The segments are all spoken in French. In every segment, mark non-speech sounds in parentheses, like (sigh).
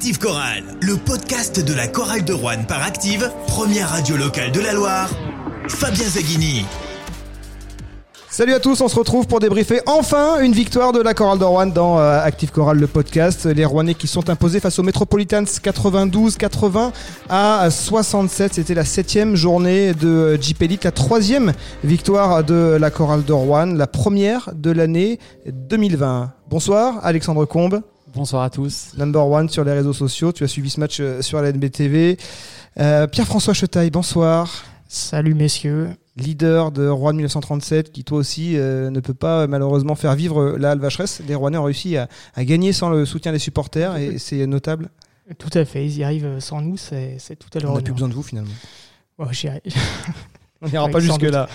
Active Chorale, le podcast de la chorale de Rouen par Active, première radio locale de la Loire. Fabien Zaghini. Salut à tous, on se retrouve pour débriefer enfin une victoire de la chorale de Rouen dans euh, Active Chorale, le podcast. Les Rouennais qui sont imposés face aux Metropolitans 92-80 à 67. C'était la septième journée de Jeep Elite, la troisième victoire de la chorale de Rouen, la première de l'année 2020. Bonsoir, Alexandre Combe. Bonsoir à tous. Number one sur les réseaux sociaux. Tu as suivi ce match euh, sur la NBTV. Euh, Pierre-François Chetaille, bonsoir. Salut messieurs. Leader de Rouen 1937, qui toi aussi euh, ne peut pas malheureusement faire vivre la Halle Vacheresse. Les Rouennais ont réussi à, à, gagner sans le soutien des supporters et c'est notable. Tout à fait, ils y arrivent sans nous, c'est tout à leur On n'a plus besoin de vous finalement. Oh, On n'ira pas jusque-là.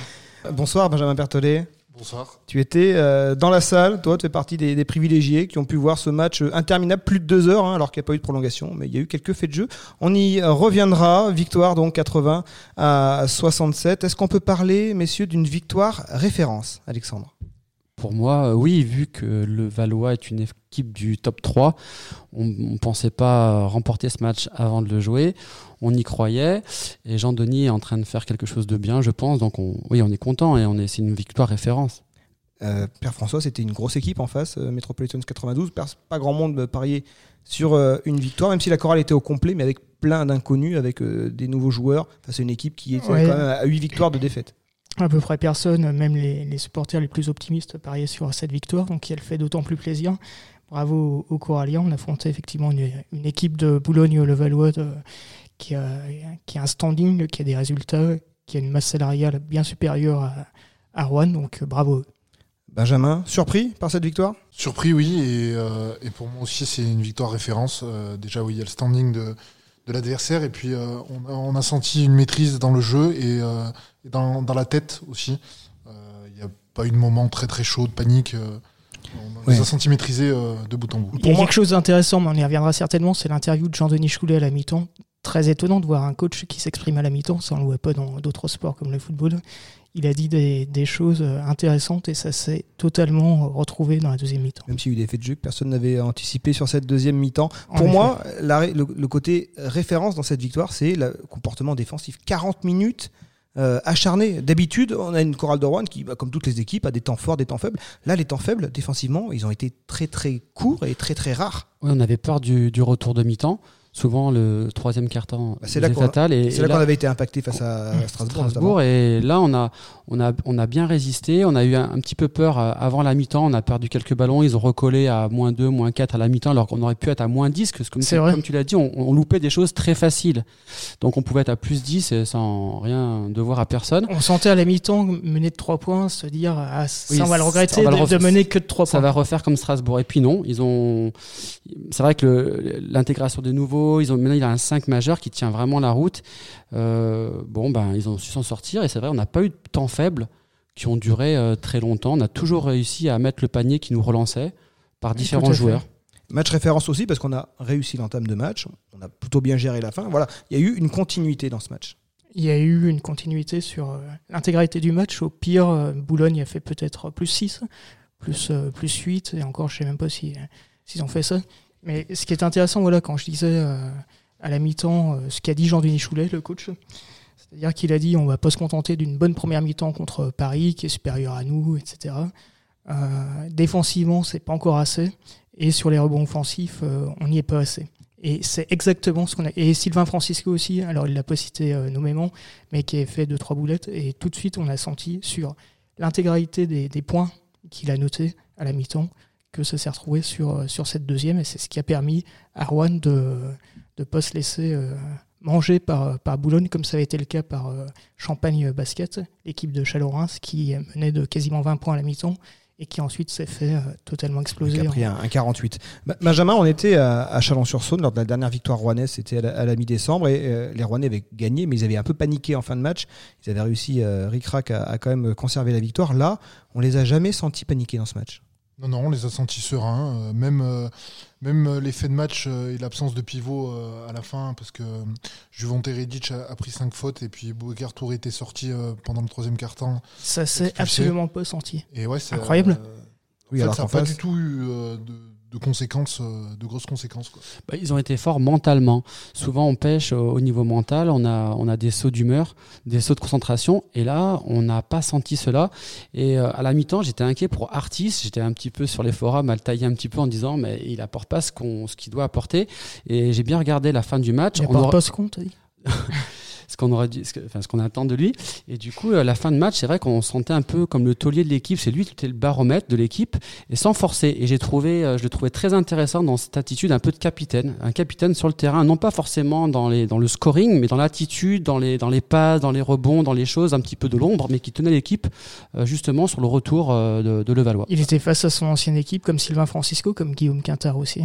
Bonsoir Benjamin Berthollet. Bonsoir. Tu étais euh, dans la salle, toi, tu fais partie des, privilégiés qui ont pu voir ce match interminable, plus de deux heures, hein, alors qu'il n'y a pas eu de prolongation, mais il y a eu quelques faits de jeu. On y reviendra. Victoire donc 80 à 67. Est-ce qu'on peut parler, messieurs, d'une victoire référence, Alexandre? Pour moi, oui, vu que le Valois est une équipe du top 3, on ne pensait pas remporter ce match avant de le jouer. On y croyait. Et Jean-Denis est en train de faire quelque chose de bien, je pense. Donc, on, oui, on est content et on est, c'est une victoire référence. Euh, Pierre-François, c'était une grosse équipe en face, euh, Metropolitans 92. Pas grand monde pariait sur euh, une victoire, même si la chorale était au complet, mais avec plein d'inconnus, avec euh, des nouveaux joueurs. Enfin, c'est une équipe qui était Ouais. quand même à 8 victoires de défaite. À peu près personne, même les, les supporters les plus optimistes, pariaient sur cette victoire, donc elle fait d'autant plus plaisir. Bravo aux, aux Coralliens, on affrontait effectivement une, une équipe de Boulogne-le-Valois de- qui, a, qui a un standing, qui a des résultats, qui a une masse salariale bien supérieure à, à Rouen, donc euh, bravo. Benjamin, surpris par cette victoire? Surpris, oui, et, euh, et pour moi aussi, c'est une victoire référence. Euh, déjà, oui, il y a le standing de, de l'adversaire, et puis euh, on, a, on a senti une maîtrise dans le jeu. Et, euh, et dans, dans la tête aussi. Euh, Il n'y a pas eu de moment très très chaud, de panique. euh, on Ouais. les a sentis maîtrisés euh, de bout en bout. Il y a moi- quelque chose d'intéressant, mais on y reviendra certainement, c'est l'interview de Jean-Denis Choulet à la mi-temps. Très étonnant de voir un coach qui s'exprime à la mi-temps, ça on le voit pas dans d'autres sports comme le football. Il a dit des, des choses intéressantes et ça s'est totalement retrouvé dans la deuxième mi-temps. Même s'il y a eu des faits de jeu que personne n'avait anticipé sur cette deuxième mi-temps. Pour effet. moi, la ré- le, le côté référence dans cette victoire, c'est le comportement défensif. 40 minutes euh, acharné. D'habitude, on a une chorale de Rouen qui, bah, comme toutes les équipes, a des temps forts, des temps faibles. Là, les temps faibles, défensivement, ils ont été très très courts et très très rares. Oui, on avait peur du, du retour de mi-temps. Souvent, le troisième quart-temps Bah, c'est là qu'on a- fatal. Et, C'est et là, là- qu'on avait été impacté face à (coughs) Strasbourg. Strasbourg. Et là, on a, on, a, on a bien résisté. On a eu un, un petit peu peur euh, avant la mi-temps. On a perdu quelques ballons. Ils ont recollé à moins 2, moins 4 à la mi-temps, alors qu'on aurait pu être à moins 10. Parce que comme, C'est tu- vrai. comme tu l'as dit, on, on loupait des choses très faciles. Donc, on pouvait être à plus 10 et sans rien devoir à personne. On sentait à la mi-temps mener de 3 points, se dire ah, ça Oui, on va le ça regretter va le de, refaire. de mener que de 3 Ça points. va refaire comme Strasbourg. Et puis non, ils ont. C'est vrai que le- l'intégration des nouveaux, ils ont maintenant il y a un 5 majeur qui tient vraiment la route. Euh, bon ben ils ont su s'en sortir et c'est vrai on n'a pas eu de temps faible qui ont duré euh, très longtemps. On a toujours réussi à mettre le panier qui nous relançait par Oui, différents fait. joueurs. Match référence aussi parce qu'on a réussi l'entame de match. On a plutôt bien géré la fin. Voilà, il y a eu une continuité dans ce match. Il y a eu une continuité sur euh, l'intégralité du match. Au pire, Boulogne a fait peut-être plus 6, plus, plus 8, et encore, je sais même pas si, euh, s'ils ont fait ça. Mais ce qui est intéressant, voilà, quand je disais euh, à la mi-temps euh, ce qu'a dit Jean-Denis Choulet, le coach, c'est-à-dire qu'il a dit on va pas se contenter d'une bonne première mi-temps contre Paris, qui est supérieur à nous, etc. Euh, défensivement, c'est pas encore assez. Et sur les rebonds offensifs, euh, on n'y est pas assez. Et c'est exactement ce qu'on a. Et Sylvain Francisco aussi, alors il l'a pas cité nommément, mais qui a fait deux trois boulettes. Et tout de suite, on a senti sur l'intégralité des, des points qu'il a notés à la mi-temps que ça s'est retrouvé sur, euh, sur cette deuxième. Et c'est ce qui a permis à Rouen de ne pas se laisser euh, manger par, par Boulogne, comme ça avait été le cas par euh, Champagne Basket, l'équipe de Chalorins, qui menait de quasiment 20 points à la mi-temps et qui ensuite s'est fait euh, totalement Qui exploser. a pris un, un 48. Ba- Benjamin, on était à, à Chalon-sur-Saône lors de la dernière victoire rouennaise, c'était à la, mi-décembre, et euh, les Rouennais avaient gagné, mais ils avaient un peu paniqué en fin de match. Ils avaient réussi, euh, Ric-Rac, à, à quand même conserver la victoire. Là, on les a jamais sentis paniquer dans ce match. Non, non, on les a sentis sereins. euh, même euh, même euh, l'effet de match euh, et l'absence de pivot euh, à la fin, parce que euh, Juvonte Redic a, a pris 5 fautes et puis Boubacar Touré était sorti euh, pendant le troisième quart-temps. Ça s'est absolument pas senti. Et ouais, c'est Incroyable. euh, Oui, en fait, alors ça qu'en n'a pas face- du tout eu euh, de, de conséquences, euh, de grosses conséquences. Quoi. Bah, ils ont été forts mentalement. Souvent, on pêche au, au niveau mental, on a, on a des sauts d'humeur, des sauts de concentration, et là, on n'a pas senti cela. Et euh, à la mi-temps, j'étais inquiet pour Artis. J'étais un petit peu sur les forums à le tailler un petit peu en disant, mais il apporte pas ce qu'on, ce qu'il doit apporter. Et j'ai bien regardé la fin du match. Il On n'y a aura- pas ce compte, dit. (laughs) ce qu'on enfin, ce qu'on attend de lui. Et du coup, à la fin de match, c'est vrai qu'on sentait un peu comme le taulier de l'équipe. C'est lui qui était le baromètre de l'équipe et sans forcer. Et j'ai trouvé, euh, je le trouvais très intéressant dans cette attitude un peu de capitaine, un capitaine sur le terrain, non pas forcément dans le scoring, mais dans l'attitude, dans les, dans passes, dans les rebonds, dans les choses un petit peu de l'ombre, mais qui tenait l'équipe euh, justement sur le retour euh, de, de Levallois. Il était face à son ancienne équipe, comme Sylvain Francisco, comme Guillaume Quintard aussi.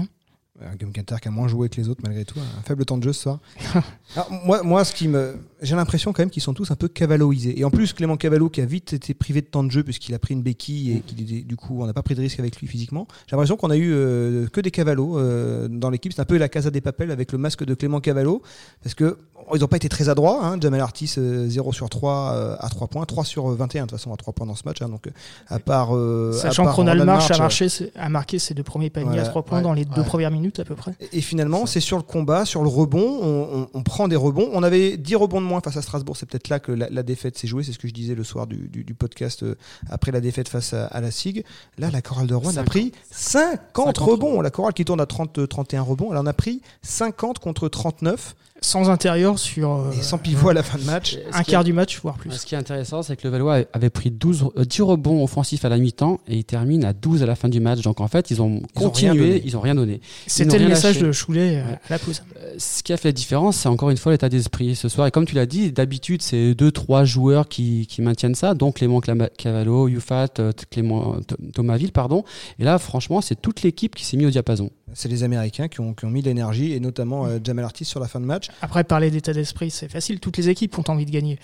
Un qui a moins joué que les autres malgré tout, un faible temps de jeu ce soir. (laughs) Alors, moi, moi, ce qui me, j'ai l'impression quand même qu'ils sont tous un peu cavalloisés. Et en plus, Clément Cavallo qui a vite été privé de temps de jeu puisqu'il a pris une béquille et qu'il était- du coup, on n'a pas pris de risque avec lui physiquement. J'ai l'impression qu'on a eu euh, que des Cavallo euh, dans l'équipe. C'est un peu la Casa des Papels avec le masque de Clément Cavallo parce que ils n'ont pas été très adroits. Hein. Jamal Artis euh, 0 sur 3 euh, à 3 points, 3 sur 21 de toute façon à 3 points dans ce match. hein. donc à part, Sachant que Ronald March a, March, marché, a marqué ses deux premiers paniers Voilà, à trois points ouais, dans les deux premières minutes à peu près. Et finalement, c'est sur le combat, sur le rebond, on, on- on prend des rebonds. On avait 10 rebonds de moins face à Strasbourg, c'est peut-être là que la, la défaite s'est jouée, c'est ce que je disais le soir du, du- du podcast euh, après la défaite face à, à la SIG. Là, la chorale de Rouen a 50. pris 50, 50 rebonds. La chorale qui tourne à 30, 31 rebonds, elle en a pris 50 contre 39 Sans intérieur sur euh, et sans pivot à la fin de match. Un quart du match, voire plus. Ce qui est intéressant, c'est que le Valois avait pris 12, euh, 10 rebonds offensifs à la mi-temps et il termine à 12 à la fin du match. Donc en fait, ils ont Ils continué, ils ont rien donné. C'était le message lâché. de Choulet euh, Ouais. à la pause. Euh, Ce qui a fait la différence, c'est encore une fois l'état d'esprit ce soir. Et comme tu l'as dit, d'habitude, c'est deux, trois joueurs qui, qui maintiennent ça. Donc Clément Cavallo, Yufat, euh, Clément euh, Th- Thomasville, pardon. Et là, franchement, c'est toute l'équipe qui s'est mise au diapason. C'est les Américains qui ont, qui ont mis de l'énergie et notamment euh, Jamal Artis sur la fin de match. Après, parler d'état d'esprit, c'est facile. Toutes les équipes ont envie de gagner.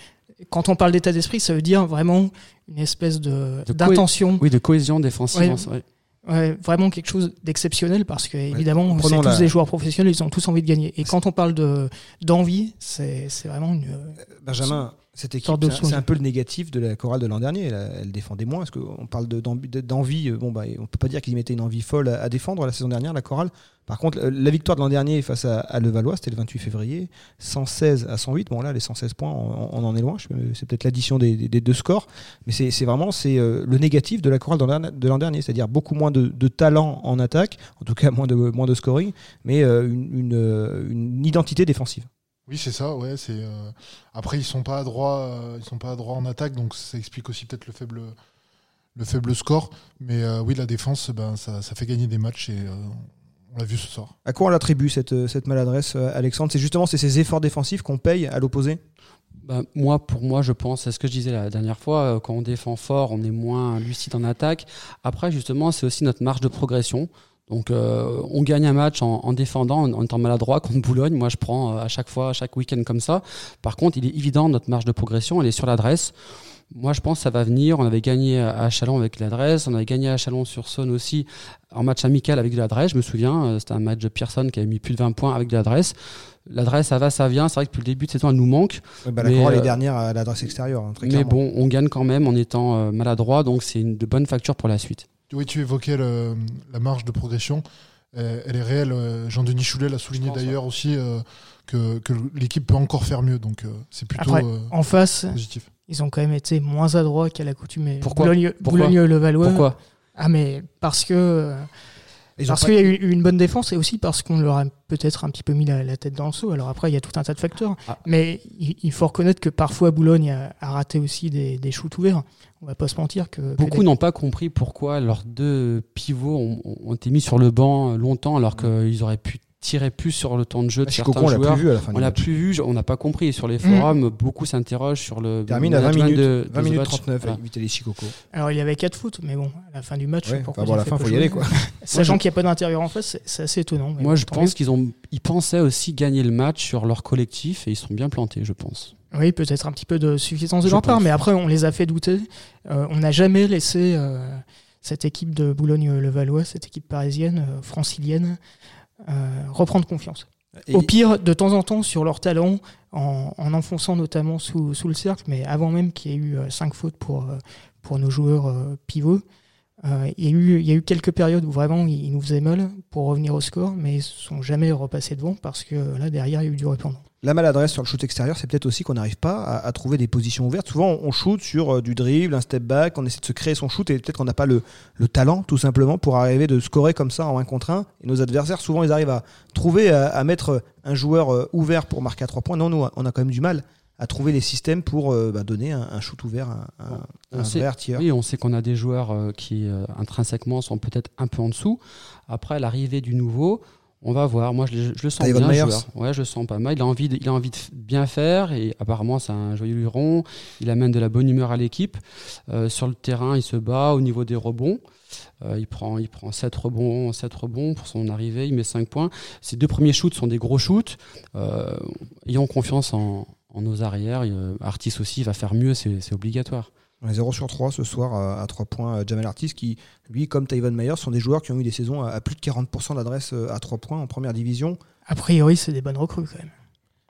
Quand on parle d'état d'esprit, ça veut dire vraiment une espèce de De d'intention, Oui, de cohésion défensive. Ouais. en- ouais. Ouais, vraiment quelque chose d'exceptionnel parce que évidemment, c'est tous la- des joueurs professionnels, ils ont tous envie de gagner. Et quand on parle de d'envie, c'est c'est vraiment une. Benjamin, cette équipe, c'est un- peu le négatif de la chorale de l'an dernier. Elle, elle défendait moins. Parce qu'on parle de- d'envie, de- d'envie, euh, bon, bah, on peut pas dire qu'ils mettaient une envie folle à, à défendre la saison dernière, la chorale. Par contre, euh, la victoire de l'an dernier face à, à Levallois, c'était le 28 février, 116 à 108. Bon, là, les 116 points, on, on en est loin. C'est peut-être l'addition des, des- des deux scores. Mais c'est vraiment c'est euh, le négatif de la chorale de l'an de l'an dernier. C'est-à-dire beaucoup moins de, de talent en attaque, en tout cas moins de, moins de scoring, mais une, une, une identité défensive. Oui, c'est ça. Ouais, c'est. euh, Après, ils sont pas adroits. euh, Ils sont pas adroits en attaque, donc ça explique aussi peut-être le faible, le faible score. Mais euh, oui, la défense, ben ça, ça fait gagner des matchs et euh, on l'a vu ce soir. À quoi on l'attribue cette, cette maladresse, Alexandre? C'est justement c'est ces efforts défensifs qu'on paye à l'opposé? Bah, moi, pour moi, je pense, c'est ce que je disais la dernière fois, quand on défend fort, on est moins lucide en attaque. Après, justement, c'est aussi notre marge de progression. Donc, euh, on gagne un match en, en défendant, en, en étant maladroit contre Boulogne. Moi, je prends euh, à chaque fois, à chaque week-end comme ça. Par contre, il est évident, notre marge de progression, elle est sur l'adresse. Moi, je pense que ça va venir. On avait gagné à Chalon avec l'adresse. On avait gagné à Chalon sur Saône aussi en match amical avec de l'adresse. Je me souviens, euh, c'était un match de Pearson qui avait mis plus de 20 points avec de l'adresse. L'adresse, ça va, ça vient. C'est vrai que depuis le début de saison, elle nous manque. bah, La Mais, est dernière à l'adresse extérieure, hein, très Mais clairement. bon, on gagne quand même en étant maladroit, donc c'est une de bonne facture pour la suite. Oui, tu évoquais le- la marge de progression. Euh, elle est réelle. euh, Jean-Denis Choulet l'a souligné d'ailleurs aussi euh, que, que l'équipe peut encore faire mieux. Donc euh, c'est plutôt Après, euh, en face, positif. ils ont quand même été moins adroits qu'à l'accoutumée. Pourquoi? Boulogne, Pourquoi. Pourquoi? Ah mais parce que euh, Ils parce pas- qu'il y a eu une bonne défense et aussi parce qu'on leur a peut-être un petit peu mis la, la tête dans le seau. Alors après, il y a tout un tas de facteurs. Ah. Mais il, il faut reconnaître que parfois Boulogne a, a raté aussi des, des shoots ouverts. On va pas se mentir que, Beaucoup des- n'ont pas compris pourquoi leurs deux pivots ont, ont été mis sur le banc longtemps alors qu'ils auraient pu tirer plus sur le temps de jeu de Ah, certains Chicoco, on l'a joueurs. plus vu à la fin On l'a plus vu, on n'a pas compris. Sur les Mm. forums, beaucoup s'interrogent sur le Termine à 20 management minutes, de, 20 de minutes Zvac. 39 Voilà. avec Vitaly Chicoco. Alors il y avait quatre fautes, mais bon, à la fin du match, Ouais, pourquoi bon, à la fin, pas faut y aller, quoi. (laughs) Sachant qu'il n'y a pas d'intérieur en face, c'est- assez étonnant. mais Moi, bon, je pense qu'ils ont, ils pensaient aussi gagner le match sur leur collectif et ils sont bien plantés, je pense. Oui, peut-être un petit peu de suffisance de leur part, mais après, on les a fait douter. Euh, on n'a jamais laissé euh, cette équipe de Boulogne-le-Valois, cette équipe parisienne, euh, francilienne, euh, reprendre confiance. Et- Au pire, de temps en temps, sur leur talent, en, en enfonçant notamment sous, sous le cercle, mais avant même qu'il y ait eu euh, cinq fautes pour, euh, pour nos joueurs euh, pivots, Euh, il, y a eu, quelques périodes où vraiment ils nous faisaient mal pour revenir au score, mais ils ne sont jamais repassés devant parce que là, derrière, il y a eu du répondant. La maladresse sur le shoot extérieur, c'est peut-être aussi qu'on n'arrive pas à, trouver des positions ouvertes. Souvent, on shoot sur euh, du dribble, un step back, on essaie de se créer son shoot et peut-être qu'on n'a pas le, le talent, tout simplement, pour arriver de scorer comme ça en 1 contre 1. Et nos adversaires, souvent, ils arrivent à trouver, à, à mettre un joueur euh, ouvert pour marquer à 3 points. Non, nous, on a quand même du mal à trouver les systèmes pour euh, bah, donner un, un shoot ouvert, un, un, On un sait- vrai tireur. Oui, on sait qu'on a des joueurs euh, qui euh, intrinsèquement sont peut-être un peu en dessous. Après l'arrivée du nouveau, on va voir. Moi, je, le- je le sens bien. Myers. joueur. Ouais, je le sens pas mal. Il a envie, de, il a envie de bien faire et apparemment c'est un joyeux luron. Il amène de la bonne humeur à l'équipe. Sur le terrain, il se bat au niveau des rebonds. Euh, il prend, il prend 7 rebonds, 7 rebonds pour son arrivée. Il met 5 points. Ses deux premiers shoots sont des gros shoots. Euh, ayons confiance en, en nos arrières. Euh, Artis aussi va faire mieux, c'est c'est obligatoire. On est 0 sur 3 ce soir euh, à 3 points. euh, Jamal Artis, qui, lui, comme Tyvon Myers, sont des joueurs qui ont eu des saisons à, plus de 40% d'adresse à 3 points en première division. A priori, c'est des bonnes recrues quand même.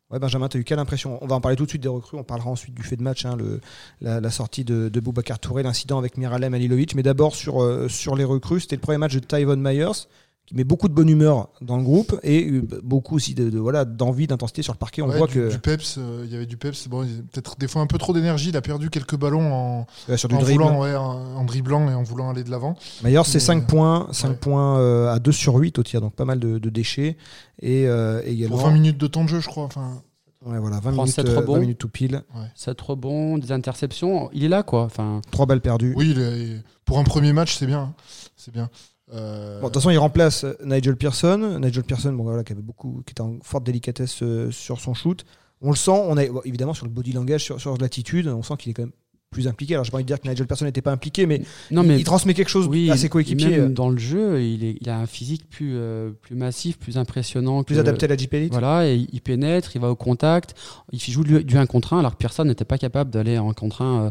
Ouais, Benjamin, tu as eu quelle impression? On va en parler tout de suite des recrues. On parlera ensuite du fait de match, hein, le, la, la sortie de, de Boubacar Touré, l'incident avec Miralem Alilovic. Mais d'abord, sur, euh, sur les recrues, c'était le premier match de Tyvon Myers, qui met beaucoup de bonne humeur dans le groupe et euh, beaucoup aussi de, de- voilà, d'envie, d'intensité sur le parquet. On Ouais, voit du, que du peps, euh, il y avait du peps. Bon, peut-être des fois un peu trop d'énergie. Il a perdu quelques ballons en, euh, sur du en dribble, voulant, ouais, en, en dribblant et en voulant aller de l'avant. Myers, c'est Mais, 5 euh, points, 5 ouais. points euh, à 2 sur 8 au tir, donc pas mal de, de déchets. Et euh, également. Pour 20 minutes de temps de jeu, je crois. Enfin, Ouais, voilà, 20 Prend minutes, sept euh, rebonds. 20 minutes tout pile. 7 rebonds, des interceptions. Il est là, quoi. Enfin, 3 balles perdues. oui, il est- pour un premier match, c'est bien. hein. C'est bien. Euh, Bon, de toute façon, il remplace Nigel Pearson. Nigel Pearson, bon, voilà, qui avait beaucoup, qui était en forte délicatesse euh, sur son shoot. On le sent. On a évidemment sur le body language, sur, sur l'attitude, on sent qu'il est quand même plus impliqué. Alors, j'ai pas envie de dire que Nigel Pearson n'était pas impliqué, mais, non, il, mais il transmet quelque chose oui, à ses coéquipiers, même dans le jeu, il, est, il a un physique plus, euh, plus massif, plus impressionnant. plus que- adapté à la Jeep Elite. Voilà, et il pénètre, il va au contact, il joue du, du 1 contre 1, alors que personne n'était pas capable d'aller en contre 1 euh,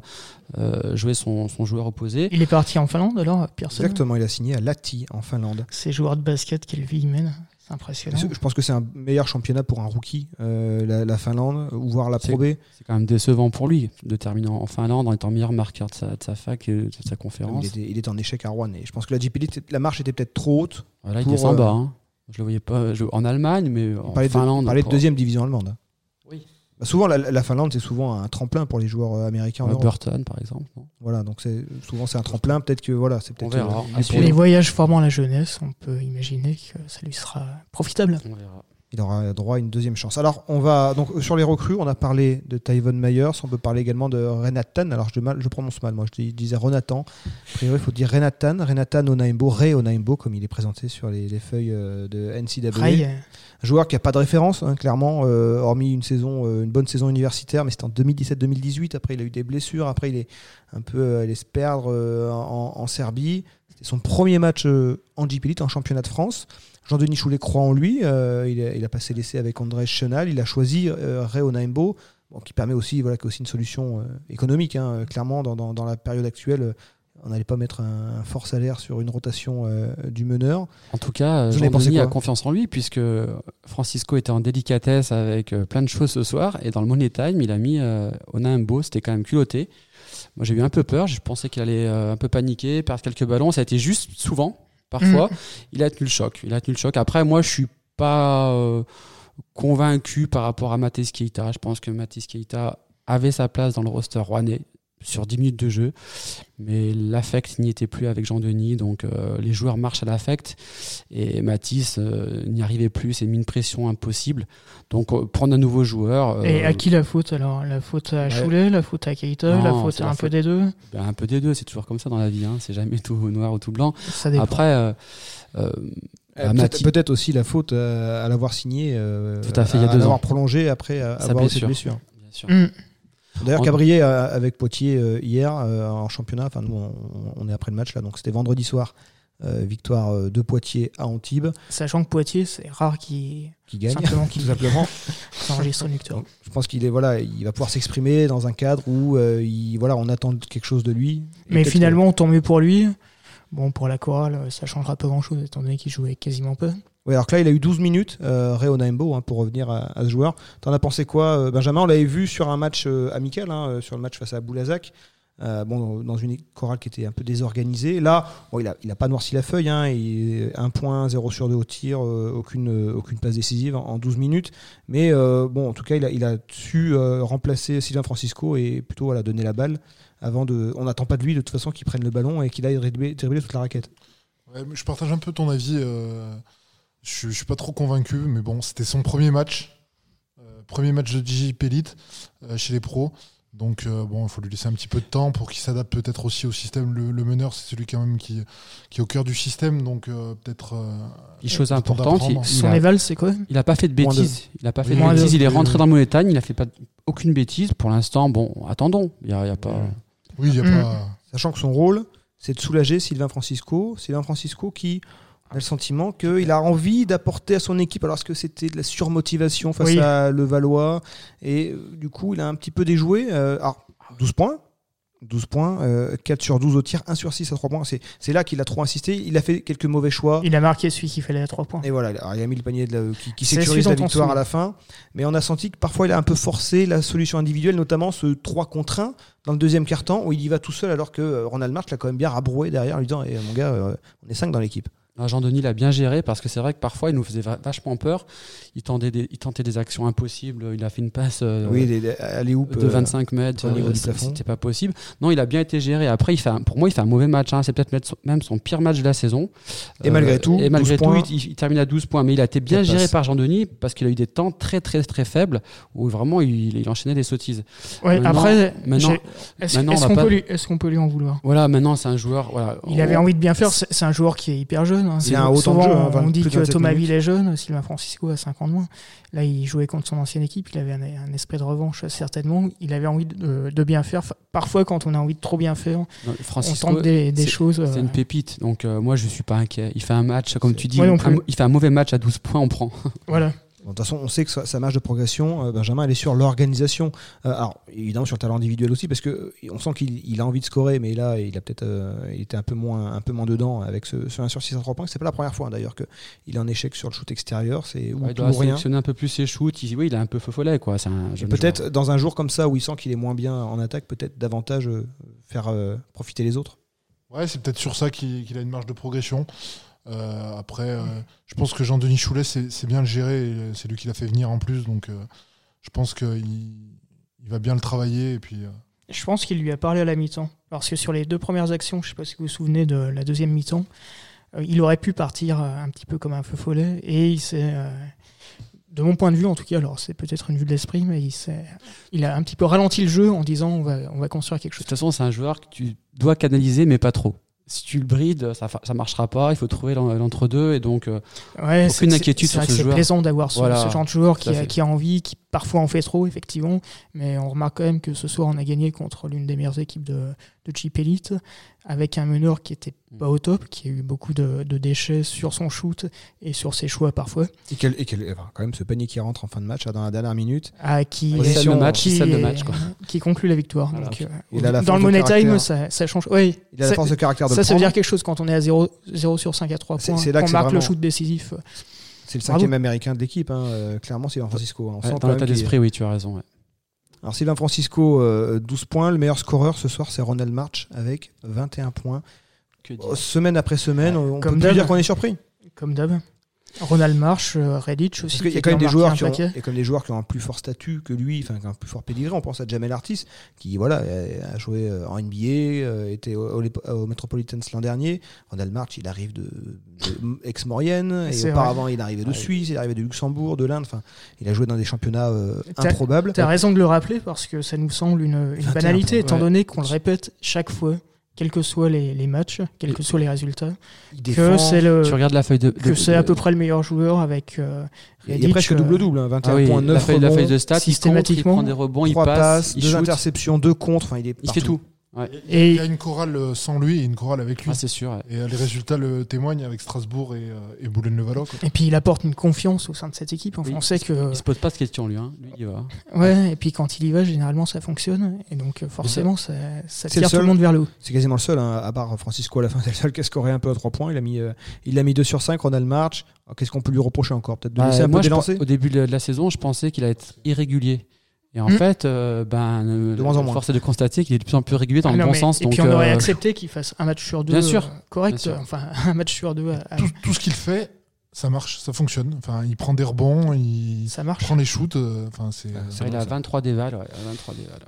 euh, jouer son, son joueur opposé. Il est parti en Finlande alors, Pearson Exactement, il a signé à Lahti en Finlande. Ces joueurs de basket, quelle vie ils mènent. C'est impressionnant. Je pense que c'est un meilleur championnat pour un rookie, euh, la, la Finlande, ou voir la C'est- Pro B. C'est quand même décevant pour lui de terminer en Finlande en étant meilleur marqueur de sa, de sa fac et de sa Il conférence. était, il était en échec à Rouen. Et je pense que la Elite, la marche était peut-être trop haute. Voilà, il descend euh, bas. hein. Je le voyais pas je- en Allemagne, mais On en parlait de, Finlande. on parlait de deuxième division allemande. Bah, souvent, la, la Finlande, c'est souvent un tremplin pour les joueurs euh, américains. en. Burton, par exemple. Voilà, donc c'est souvent c'est un tremplin. Peut-être que voilà, c'est On peut-être. verra. euh, Les voyages formant la jeunesse, on peut imaginer que ça lui sera profitable. On verra. Il aura droit à une deuxième chance. Alors, on va donc sur les recrues, on a parlé de Tyvon Myers, on peut parler également de Renatan. Alors, je, mal, je prononce mal, moi je dis- disais Renatan. A priori, il faut dire Renatan, Renatan Onaimbo, Ray Onaimbo, comme il est présenté sur les, les feuilles euh, de NCAA. Ray, euh, Un joueur qui n'a pas de référence, hein, clairement, euh, hormis une saison, euh, une bonne saison universitaire, mais c'était en 2017-2018. Après, il a eu des blessures. Après, il est un peu euh, allé se perdre en, en Serbie. C'était son premier match en Elite, en championnat de France. Jean-Denis Choulet croit en lui. euh, il, a, il a passé l'essai avec André Chenal. Il a choisi euh, bon, qui permet aussi, voilà, qui aussi une solution euh, économique. hein, clairement, dans, dans- dans la période actuelle, euh, on n'allait pas mettre un, un fort salaire sur une rotation euh, du meneur. En tout cas, pensé Jean-Denis a confiance en lui puisque Francisco était en délicatesse avec euh, plein de choses ce soir et dans le Money Time, il a mis euh, Onaimbo, c'était quand même culotté. Moi, j'ai eu un peu peur, je pensais qu'il allait euh, un peu paniquer, perdre quelques ballons, ça a été juste souvent, parfois. Il a tenu le choc, il a tenu le choc. Après, moi, je suis pas euh, convaincu par rapport à Mathis Keita. Je pense que Mathis Keita avait sa place dans le roster rouennais sur 10 minutes de jeu, mais l'affect n'y était plus avec Jean-Denis, donc euh, les joueurs marchent à l'affect, et Mathis euh, n'y arrivait plus, c'est mis une pression impossible. Donc euh, prendre un nouveau joueur, euh, Et à qui la faute alors? La faute à Choulet, la faute à Keita, Non, la faute à la un faute- peu des deux? Ben, un peu des deux, c'est toujours comme ça dans la vie, hein, c'est jamais tout (laughs) noir ou tout blanc. Ça dépend. Après, euh, euh, Euh, Ah, peut-être, aussi la faute euh, à l'avoir signé, euh, Tout à fait, il y a deux l'avoir ans. prolongé après Sa avoir cette blessure. blessure. bien sûr. D'ailleurs, En- Cabrier euh, avec Poitiers euh, hier euh, en championnat. Enfin, nous, on, on est après le match là, donc c'était vendredi soir. euh, victoire de Poitiers à Antibes Sachant que Poitiers, c'est rare qu'il qui gagne Simplement (laughs) tout simplement. (laughs) je pense qu'il est voilà, il va pouvoir s'exprimer dans un cadre où euh, il, voilà, on attend quelque chose de lui. Mais finalement, tant mieux pour lui. Bon, pour la chorale, ça changera pas grand-chose, étant donné qu'il jouait quasiment peu. Ouais, alors que là, il a eu 12 minutes, euh, Ray Onaimbo, hein, pour revenir à, ce joueur. T'en as pensé quoi, euh, Benjamin? On l'avait vu sur un match euh, amical, hein, euh, sur le match face à Boulazac. bon, dans une chorale qui était un peu désorganisée. Là, il n'a a pas noirci la feuille, hein, il, un point, 0 sur 2 au tir, aucune, passe décisive en, en 12 minutes. Mais bon, en tout cas, il a, su remplacer Sylvain Francisco et plutôt voilà, donner la balle. Avant de, on n'attend pas de lui de toute façon qu'il prenne le ballon et qu'il aille dribbler, toute la raquette. Je partage un peu ton avis. Je, je suis pas trop convaincu, mais bon, c'était son premier match. euh, premier match de JP Elite euh, chez les pros. Donc euh, bon, il faut lui laisser un petit peu de temps pour qu'il s'adapte peut-être aussi au système. Le, le meneur, c'est celui quand même qui, qui est au cœur du système, donc euh, peut-être. euh, Une chose importante, il, Son éval, c'est quoi il a pas fait de bêtises. Il a pas fait de bêtises. Il est rentré dans le montagne. Il a fait pas aucune bêtise. Pour l'instant, bon, attendons. Il y a, il y a pas. Oui, il y a Mm. pas. Sachant que son rôle, c'est de soulager Sylvain Francisco. Sylvain Francisco qui a le sentiment qu'il a envie d'apporter à son équipe, alors que c'était de la surmotivation face Oui. à Levallois. Et euh, du coup, il a un petit peu déjoué. Euh, alors, 12 points. 12 points, euh, 4 sur 12 au tir, 1 sur 6 à 3 points. C'est c'est là qu'il a trop insisté. Il a fait quelques mauvais choix. Il a marqué celui qui fallait à 3 points. Et voilà, alors, il a mis le panier de la- qui, qui sécurise la on victoire à la fin. Mais on a senti que parfois il a un peu forcé la solution individuelle, notamment ce 3 contre 1 dans le deuxième quart-temps où il y va tout seul alors que euh, Ronald March l'a quand même bien rabroué derrière en lui disant Eh, Mon gars, euh, on est 5 dans l'équipe. Jean-Denis l'a bien géré parce que c'est vrai que parfois il nous faisait va- vachement peur. Il tentait des, il tentait des actions impossibles. Il a fait une passe euh, oui, les, les- allez hoop, de euh, 25 mètres. au niveau euh, plafond. C'était pas possible. Non, il a bien été géré. Après, il fait un- pour moi, il fait un mauvais match. hein. C'est peut-être même son pire match de la saison. Et malgré tout, et malgré 12 tout, points. il, il termine à 12 points. Mais il a été bien géré par Jean-Denis parce qu'il a eu des temps très très très faibles où vraiment il, il enchaînait des sottises. Ouais, Maintenant- après, maintenant- est-ce qu'on pas- peut, lui- peut en vouloir? Voilà, maintenant c'est un joueur. Voilà, Il avait envie de bien faire. C'est un joueur qui est hyper jeune. Hein. Il a un haut temps de Souvent, jeu, hein, on dit que 27 Thomas. Ville est jeune, Sylvain Francisco a 5 ans de moins. Là, il jouait contre son ancienne équipe. Il avait un, un esprit de revanche, certainement. Il avait envie de, de bien faire. Fa- Parfois, quand on a envie de trop bien faire, Non, on tente des, choses. C'est euh, une pépite, donc euh, moi je suis pas inquiet. Il fait un match, comme tu dis, un- il fait un mauvais match à 12 points, on prend. Voilà. De toute façon, on sait que sa, sa marge de progression, euh, Benjamin, elle est sur l'organisation. Euh, alors, évidemment, sur le talent individuel aussi, parce que euh, on sent qu'il il a envie de scorer, mais là, il a peut-être, euh, était un peu moins, un peu moins dedans avec ce, ce 1 sur 6 à 3 points. C'est pas la première fois, hein, d'ailleurs, que il est en échec sur le shoot extérieur. C'est ou Ouais, il doit sélectionner un peu plus ses shoots. Il, oui, il a un peu follet, quoi. Peut-être dans un jour comme ça où il sent qu'il est moins bien en attaque, peut-être davantage faire euh, profiter les autres. Ouais, c'est peut-être sur ça qu'il qu'il a une marge de progression. Euh, après, euh, je pense que Jean-Denis Choulet, c'est bien le gérer. C'est lui qui l'a fait venir en plus. Donc, euh, je pense qu'il il va bien le travailler. Et puis, euh, Je pense qu'il lui a parlé à la mi-temps. Parce que sur les deux premières actions, je ne sais pas si vous vous souvenez de la deuxième mi-temps, euh, il aurait pu partir un petit peu comme un feu follet. Et il s'est. euh, de mon point de vue, en tout cas, alors c'est peut-être une vue de l'esprit, mais il, a un petit peu ralenti le jeu en disant on va, on va construire quelque De chose. toute façon, c'est un joueur que tu dois canaliser, mais pas trop. Si tu le brides, ça, ça marchera pas. Il faut trouver l'en- l'entre-deux. Et donc, euh, Ouais, Aucune inquiétude sur ce que C'est joueur. plaisant d'avoir ce, Voilà, ce genre de joueur qui a, qui a envie, qui parfois en fait trop, effectivement. Mais on remarque quand même que ce soir, on a gagné contre l'une des meilleures équipes de, de Jeep Elite, avec un meneur qui était Mm. pas au top, qui a eu beaucoup de, de déchets sur son shoot et sur ses choix parfois, Et, quel, et quel- enfin, quand même ce panier qui rentre en fin de match dans la dernière minute. qui, Ouais, c'est le match, qui, c'est le match, quoi. qui conclut la victoire. Voilà. Donc, euh, Il a la dans le Money Time, ça, ça change. Oui, Il a la ça, force de caractère de ça, le ça veut prendre. dire quelque chose quand on est à 0, 0 sur 5 à 3 C'est- points, c'est là que qu'on c'est marque le shoot décisif. C'est le cinquième américain de l'équipe, hein, euh, clairement, Sylvain Francisco. On sent dans l'état d'esprit, oui, tu as raison. ouais. Alors Sylvain Francisco, euh, 12 points. Le meilleur scoreur ce soir, c'est Ronald March avec 21 points. Que dire Oh, Semaine après semaine, on Comme peut plus dire qu'on est surpris. Comme d'hab. Ronald March, euh, Redditch aussi. Qu'il y a quand même des joueurs qui ont, paquet. il y a quand même des joueurs qui ont un plus fort statut que lui, enfin un plus fort pédigré. On pense à Jamel Artis, qui voilà a joué euh, en NBA, euh, était au, au, au Metropolitans l'an dernier. Ronald March, il arrive de, de ex-Maurienne et auparavant il arrivait de Ouais. Suisse, il arrivait de Luxembourg, de l'Inde. Enfin, il a joué dans des championnats euh, T'as- improbables. Tu as raison de le rappeler parce que ça nous semble une, une 21 banalité, étant ouais. donné qu'on le répète chaque fois, quels que soient les, les matchs, quels que soient les résultats, que c'est le Tu regardes la feuille de. que c'est à peu près le meilleur joueur avec euh, Il y a presque euh, double-double, hein, 21 Ah oui, points, 9 la feuille, la rebonds, feuille de stats, il, contre, il systématiquement, prend des rebonds, il 3 passe, passes, il 2 shoot, interceptions, 2 contre. Enfin, il est il fait partout. tout. Ouais. Et il y a une chorale euh, sans lui et une chorale avec lui. Ah, c'est sûr. ouais. et euh, les résultats le témoignent avec Strasbourg et, euh, et Boulogne-le-Valois. quoi. Et puis il apporte une confiance au sein de cette équipe. Enfin, Oui, on sait que Il se pose pas de questions, lui. Hein. Lui, il va. ouais. Et puis quand il y va, généralement ça fonctionne. Et donc forcément ça, ça C'est tire le tout seul. le monde vers le haut. C'est quasiment le seul, hein, à part Francisco à la fin, c'est le seul qui a scoré un peu à 3 points. Il a mis, euh, il a mis 2 sur 5, Ronald March. Alors, Qu'est-ce qu'on peut lui reprocher encore? Peut-être de Bah, laisser un moi, peu je délancer au début de la saison, je pensais qu'il allait être irrégulier. Et en Mm. fait, euh, ben, euh, De moins en moins. force est de constater qu'il est de plus en plus régulier dans Ah le non, bon mais- sens. Et donc, puis on aurait euh, accepté qu'il fasse un match sur deux Bien sûr. euh, correct. Bien sûr. Enfin, (laughs) un match sur deux, à- Tout, tout ce qu'il fait, ça marche, ça fonctionne. Enfin, il prend des rebonds, il ça marche. prend les shoots. euh, Enfin, c'est. il a 23 déval. Ouais, 23 déval.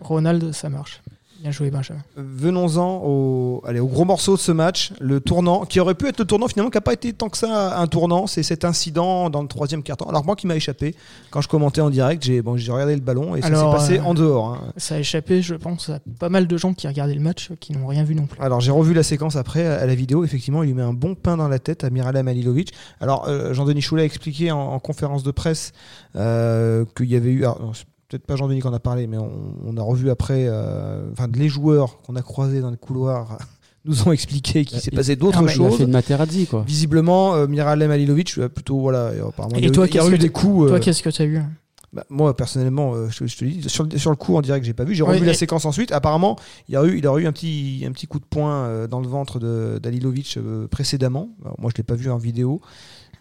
Ronald, ça marche. Bien joué, Benjamin. Venons-en au, allez, au gros morceau de ce match, le tournant, qui aurait pu être le tournant finalement, qui n'a pas été tant que ça un tournant, c'est cet incident dans le troisième quart-temps. Alors moi qui m'a échappé, quand je commentais en direct, j'ai bon, j'ai regardé le ballon et ça s'est passé euh, en dehors. hein. Ça a échappé, je pense, à pas mal de gens qui regardaient le match qui n'ont rien vu non plus. Alors j'ai revu la séquence après à la vidéo, effectivement il lui met un bon pain dans la tête à Miralem Alilovic. Alors euh, Jean-Denis Choulet a expliqué en, en conférence de presse euh, qu'il y avait eu... alors, Peut-être pas Jean-Denis qui en a parlé, mais on, on a revu après, euh, enfin les joueurs qu'on a croisés dans le couloir (laughs) nous ont expliqué qu'il s'est passé d'autres Ah, mais Il a choses. fait une Materazzi, quoi. Visiblement, euh, Miralem Alilovic, euh, plutôt voilà, apparemment, Et il toi, eu- il a eu des coups. Toi, euh, qu'est-ce que tu as vu bah, moi personnellement, euh, je, je te dis, sur, le- sur le coup en direct, j'ai pas vu. J'ai revu la et- séquence ensuite. Apparemment, il y a eu, il eu un petit, un petit coup de poing euh, dans le ventre de d'Alilovic euh, précédemment. Alors, moi, je l'ai pas vu en vidéo.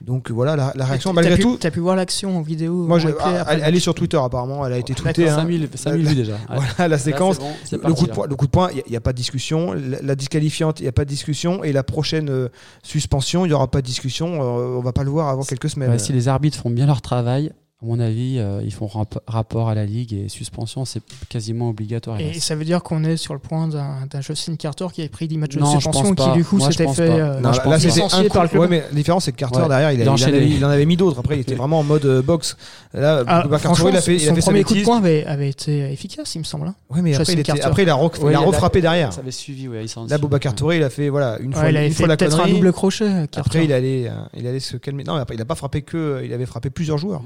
Donc euh, voilà, la, la réaction. Malgré pu- tout, T'as pu voir l'action en vidéo moi, je, ah, elle, le elle est sur Twitter apparemment. Elle a été tweetée. hein. 5000 5000 (laughs) vues déjà. Voilà la séquence. Là, bon, Le parti, coup, de là. poing, le coup de poing, il n'y a, pas de discussion. La, la disqualifiante, il n'y a pas de discussion. Et la prochaine euh, suspension, il n'y aura pas de discussion. Euh, on va pas le voir avant quelques semaines. Ouais, si les arbitres font bien leur travail, à mon avis, euh, ils font rap- rapport à la ligue et suspension, c'est quasiment obligatoire. Et ça veut dire qu'on est sur le point d'un Justin Carter qui avait pris 10 matchs de suspension qui du coup s'était fait euh, Non, là, licencié un par le coup- club. ouais, mais la différence, c'est que Carter, Ouais. derrière, il, a- Il il en avait, il en avait mis d'autres. Après, il était Oui. vraiment en mode euh, boxe. Là, Ah, Touré, il a fait, il a son fait sa premier coup de poing avait, avait été efficace, il me semble. hein. Ouais, mais après, il, était- Carter. après, il a, a a- refrappé derrière. Ça avait suivi, s'en Là, Boubacar Touré, il a fait voilà, une fois, il fois fait la peut-être un connerie. double crochet. Carter. Après, il allait, euh, il allait se calmer. Non, il n'a pas frappé que. Il avait frappé plusieurs joueurs.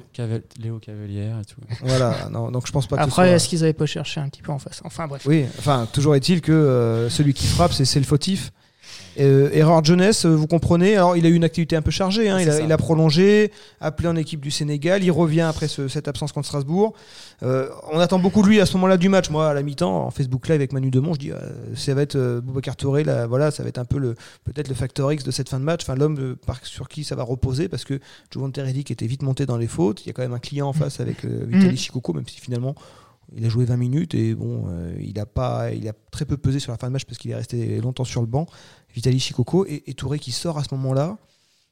Léo Cavalière et tout. Voilà. non, donc, je pense pas que Après, soit- est-ce qu'ils avaient pas cherché un petit peu en face? Enfin bref. Oui, enfin, toujours est-il que euh, celui qui frappe, c'est c'est le fautif. Euh, erreur de jeunesse, euh, vous comprenez. Alors, il a eu une activité un peu chargée. hein. Il, a, ça. il a prolongé, appelé en équipe du Sénégal. Il revient après ce- cette absence contre Strasbourg. Euh, on attend beaucoup de lui à ce moment-là du match. Moi, à la mi-temps, en Facebook Live avec Manu Demont, je dis euh, ça va être Boubacar Touré. Là, voilà, ça va être un peu le peut-être le facteur X de cette fin de match. Enfin, l'homme sur qui ça va reposer parce que Jovan Teredic était vite monté dans les fautes. Il y a quand même un client en face avec Vitaly Mm. Chikoko, même si finalement il a joué 20 minutes et bon, euh, il a pas, il a très peu pesé sur la fin de match parce qu'il est resté longtemps sur le banc. Vitaly Chikoko et, et Touré qui sort à ce moment-là.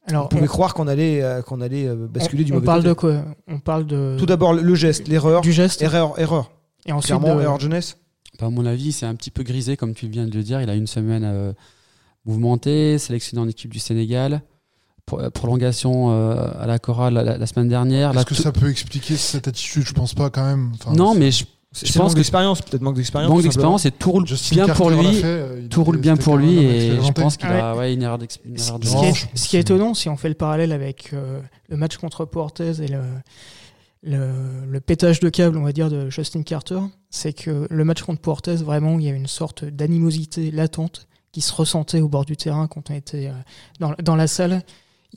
Alors, on pouvait on, croire qu'on allait, euh, qu'on allait euh, basculer on- du on mauvais parle côté. de quoi? On parle de Tout d'abord le geste, l'erreur, du geste erreur, erreur. et ensuite Clairement, de- erreur de jeunesse. Bah, à mon avis, c'est un petit peu grisé, comme tu viens de le dire. Il a une semaine euh, mouvementée, sélectionné en équipe du Sénégal. Euh, prolongation euh, à la chorale la, la semaine dernière. Est-ce que ça peut expliquer cette attitude? Je pense pas quand même. Enfin, Non, mais je pense manque que- d'expérience, peut-être manque d'expérience. manque d'expérience et tout roule Justin bien Carter pour lui. fait, euh, Tout roule bien pour lui et je pense qu'il a Ouais. ouais, une erreur d'ex- une erreur de Ce ce qui est étonnant, si on fait le parallèle avec euh, le match contre Portez et le, le, le pétage de câble, on va dire, de Justin Carter, c'est que le match contre Portez, vraiment, il y a une sorte d'animosité latente qui se ressentait au bord du terrain quand on était euh, dans, dans la salle.